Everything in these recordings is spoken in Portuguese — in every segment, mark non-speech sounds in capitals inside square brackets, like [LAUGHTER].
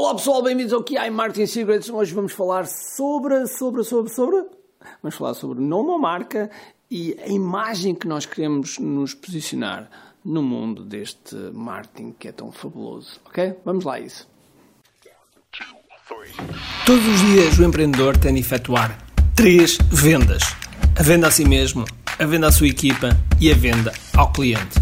Olá pessoal, bem-vindos ao QI Marketing Secrets. Hoje vamos falar sobre, sobre, sobre, sobre. Vamos falar sobre nome ou marca e a imagem que nós queremos nos posicionar no mundo deste marketing que é tão fabuloso. Ok? Vamos lá isso. Todos os dias o empreendedor tem de efetuar três vendas: a venda a si mesmo, a venda à sua equipa e a venda ao cliente.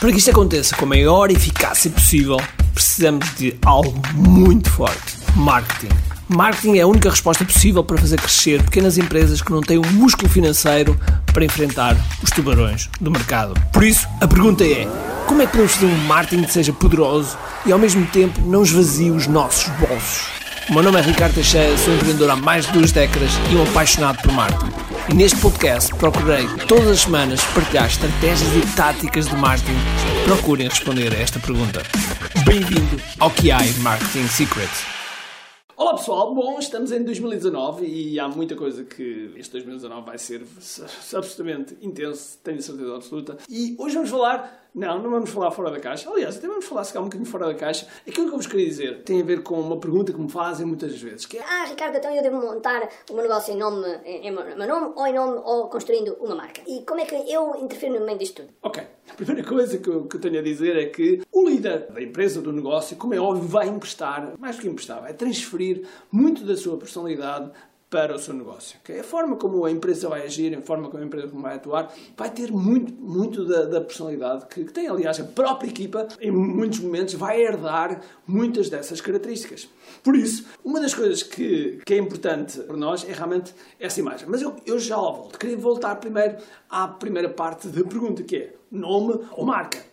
Para que isto aconteça com a maior eficácia possível, precisamos de algo muito forte: marketing. Marketing é a única resposta possível para fazer crescer pequenas empresas que não têm o músculo financeiro para enfrentar os tubarões do mercado. Por isso, a pergunta é: como é que podemos fazer um marketing que seja poderoso e ao mesmo tempo não esvazie os nossos bolsos? O meu nome é Ricardo Teixeira, sou empreendedor há mais de duas décadas e um apaixonado por marketing. E neste podcast procurei todas as semanas partilhar estratégias e táticas de marketing procurem responder a esta pergunta. Bem-vindo ao QI Marketing Secrets. Olá pessoal, bom, estamos em 2019 e há muita coisa que este 2019 vai ser absolutamente intenso, tenho certeza absoluta. E hoje vamos falar não, não vamos falar fora da caixa. Aliás, até vamos falar se calhar um bocadinho fora da caixa. Aquilo que eu vos queria dizer tem a ver com uma pergunta que me fazem muitas vezes. Que é... Ah, Ricardo, então eu devo montar o meu negócio em nome, em, em meu nome, ou em nome, ou construindo uma marca. E como é que eu interfiro no meio disto tudo? Ok. A primeira coisa que eu, que eu tenho a dizer é que o líder da empresa, do negócio, como é óbvio, vai emprestar, mais do que emprestar, vai transferir muito da sua personalidade para o seu negócio. Okay? A forma como a empresa vai agir, a forma como a empresa vai atuar, vai ter muito, muito da, da personalidade que, que, tem, aliás, a própria equipa, em muitos momentos, vai herdar muitas dessas características. Por isso, uma das coisas que, que é importante para nós é realmente essa imagem. Mas eu, eu já volto. Queria voltar primeiro à primeira parte da pergunta, que é nome ou marca.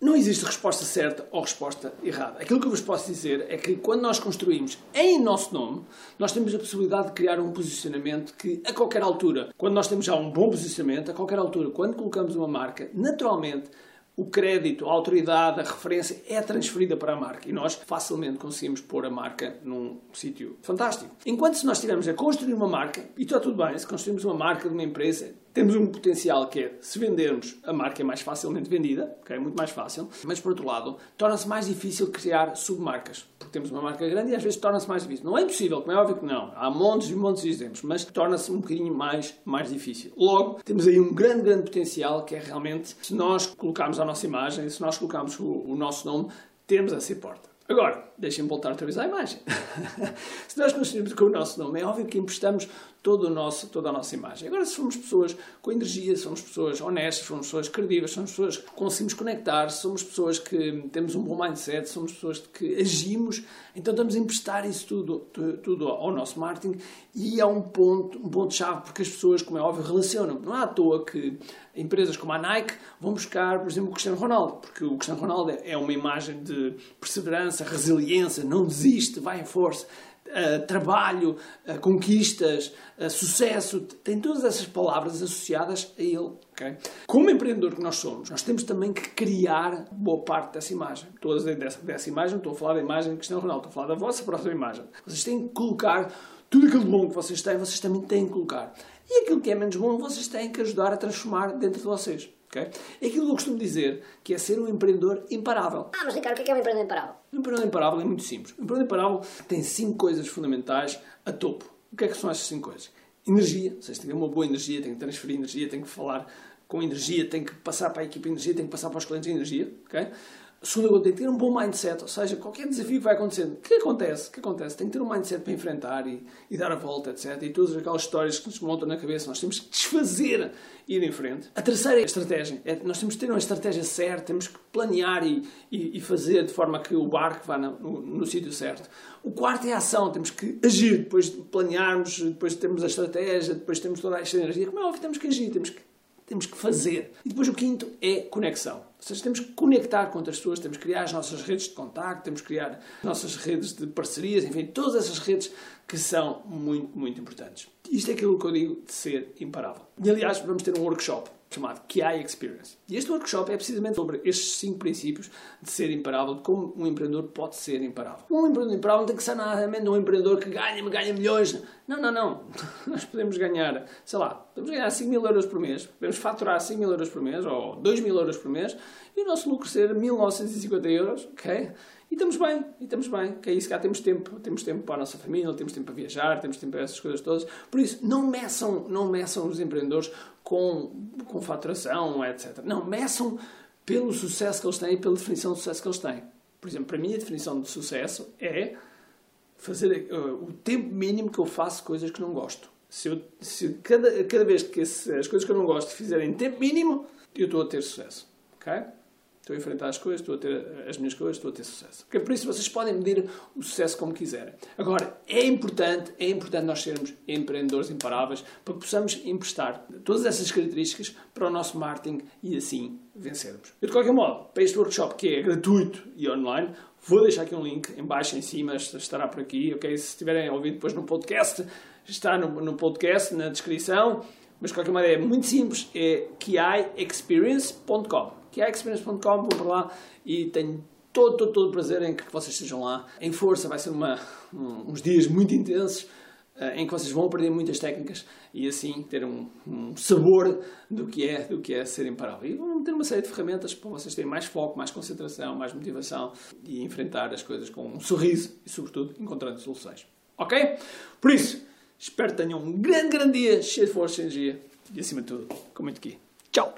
Não existe resposta certa ou resposta errada. Aquilo que eu vos posso dizer é que quando nós construímos em nosso nome, nós temos a possibilidade de criar um posicionamento que, a qualquer altura, quando nós temos já um bom posicionamento, a qualquer altura, quando colocamos uma marca, naturalmente o crédito, a autoridade, a referência é transferida para a marca e nós facilmente conseguimos pôr a marca num sítio fantástico. Enquanto se nós estivermos a construir uma marca, e está tudo bem, se construirmos uma marca de uma empresa, temos um potencial que é, se vendermos, a marca é mais facilmente vendida, okay? é muito mais fácil, mas por outro lado, torna-se mais difícil criar submarcas, porque temos uma marca grande e às vezes torna-se mais difícil. Não é impossível, como é óbvio que não, há montes e montes de exemplos, mas torna-se um bocadinho mais, mais difícil. Logo, temos aí um grande, grande potencial que é realmente, se nós colocarmos a nossa imagem, se nós colocarmos o, o nosso nome, temos essa porta. Agora, deixem-me voltar outra vez à imagem. [LAUGHS] se nós construímos com o nosso nome, é óbvio que emprestamos todo o nosso, toda a nossa imagem. Agora, se formos pessoas com energia, somos pessoas honestas, somos pessoas credíveis, somos pessoas que conseguimos conectar, somos pessoas que temos um bom mindset, somos pessoas que agimos, então estamos a emprestar isso tudo, tudo ao nosso marketing e é um ponto, um ponto-chave, porque as pessoas, como é óbvio, relacionam. Não é à toa que empresas como a Nike vão buscar, por exemplo, o Cristiano Ronaldo, porque o Cristiano Ronaldo é uma imagem de perseverança, resiliência, não desiste, vai em força uh, trabalho, uh, conquistas, uh, sucesso, tem todas essas palavras associadas a ele. Okay? Como empreendedor que nós somos, nós temos também que criar boa parte dessa imagem. Dizer dessa, dessa imagem, estou a falar da imagem de Cristiano Ronaldo, estou a falar da vossa própria imagem. Vocês têm que colocar tudo aquilo bom que vocês têm, vocês também têm que colocar. E aquilo que é menos bom, vocês têm que ajudar a transformar dentro de vocês. Okay? É aquilo que eu costumo dizer, que é ser um empreendedor imparável. Ah, mas Ricardo, o que é, é um empreendedor imparável? Um empreendedor imparável é muito simples. Um empreendedor imparável tem cinco coisas fundamentais a topo. O que é que são essas cinco coisas? Energia, vocês têm uma boa energia, têm que transferir energia, têm que falar com energia, têm que passar para a equipa energia, têm que passar para os clientes energia. Okay? Segunda coisa, tem que ter um bom mindset, ou seja, qualquer desafio que vai acontecendo, que acontece? Que acontece? Tem que ter um mindset para enfrentar e, e dar a volta, etc. E todas aquelas histórias que nos montam na cabeça, nós temos que desfazer e ir em frente. A terceira estratégia é nós temos que ter uma estratégia certa, temos que planear e, e, e fazer de forma que o barco vá no, no, no sítio certo. O quarto é a ação, temos que agir, depois de planearmos, depois de termos a estratégia, depois temos toda esta energia. Como é óbvio, temos que agir, temos que temos que fazer. E depois o quinto é conexão. Seja, temos que conectar com outras pessoas, temos que criar as nossas redes de contacto, temos que criar as nossas redes de parcerias, enfim, todas essas redes que são muito, muito importantes. Isto é aquilo que eu digo de ser imparável. E aliás, vamos ter um workshop chamado QI Experience. E este workshop é precisamente sobre estes cinco princípios de ser imparável, de como um empreendedor pode ser imparável. Um empreendedor imparável não tem que ser nada de um empreendedor que ganha, ganha milhões. Não, não, não. [LAUGHS] Nós podemos ganhar, sei lá, podemos ganhar 5 mil euros por mês, podemos faturar 5 mil euros por mês ou 2 mil euros por mês e o nosso lucro ser 1950 euros, ok? E estamos bem, e estamos bem, que é isso, cá temos tempo, temos tempo para a nossa família, temos tempo para viajar, temos tempo para essas coisas todas. Por isso, não meçam, não meçam os empreendedores com, com faturação, etc. Não, meçam pelo sucesso que eles têm e pela definição de sucesso que eles têm. Por exemplo, para mim a definição de sucesso é fazer uh, o tempo mínimo que eu faço coisas que não gosto. Se, eu, se cada, cada vez que esse, as coisas que eu não gosto fizerem tempo mínimo, eu estou a ter sucesso. Estou a enfrentar as coisas, estou a ter as minhas coisas, estou a ter sucesso. Okay? Por isso vocês podem medir o sucesso como quiserem. Agora, é importante, é importante nós sermos empreendedores imparáveis para que possamos emprestar todas essas características para o nosso marketing e assim vencermos. Eu, de qualquer modo, para este workshop que é gratuito e online, vou deixar aqui um link em baixo, em cima, estará por aqui, ok? Se estiverem a ouvir depois no podcast, está no, no podcast, na descrição. Mas de qualquer maneira é muito simples, é kiexperience.com kiexperience.com, vão para lá e tenho todo, todo, todo o prazer em que vocês estejam lá. Em força, vai ser uma, um, uns dias muito intensos uh, em que vocês vão aprender muitas técnicas e assim ter um, um, sabor do que é do que é ser imparável. E vão ter uma série de ferramentas para vocês terem mais foco, mais concentração, mais motivação e enfrentar as coisas com um sorriso e, sobretudo, encontrando soluções. Ok? Por isso, espero que tenham um grande, grande dia, cheio de força e energia e, acima de tudo, com muito aqui. Tchau!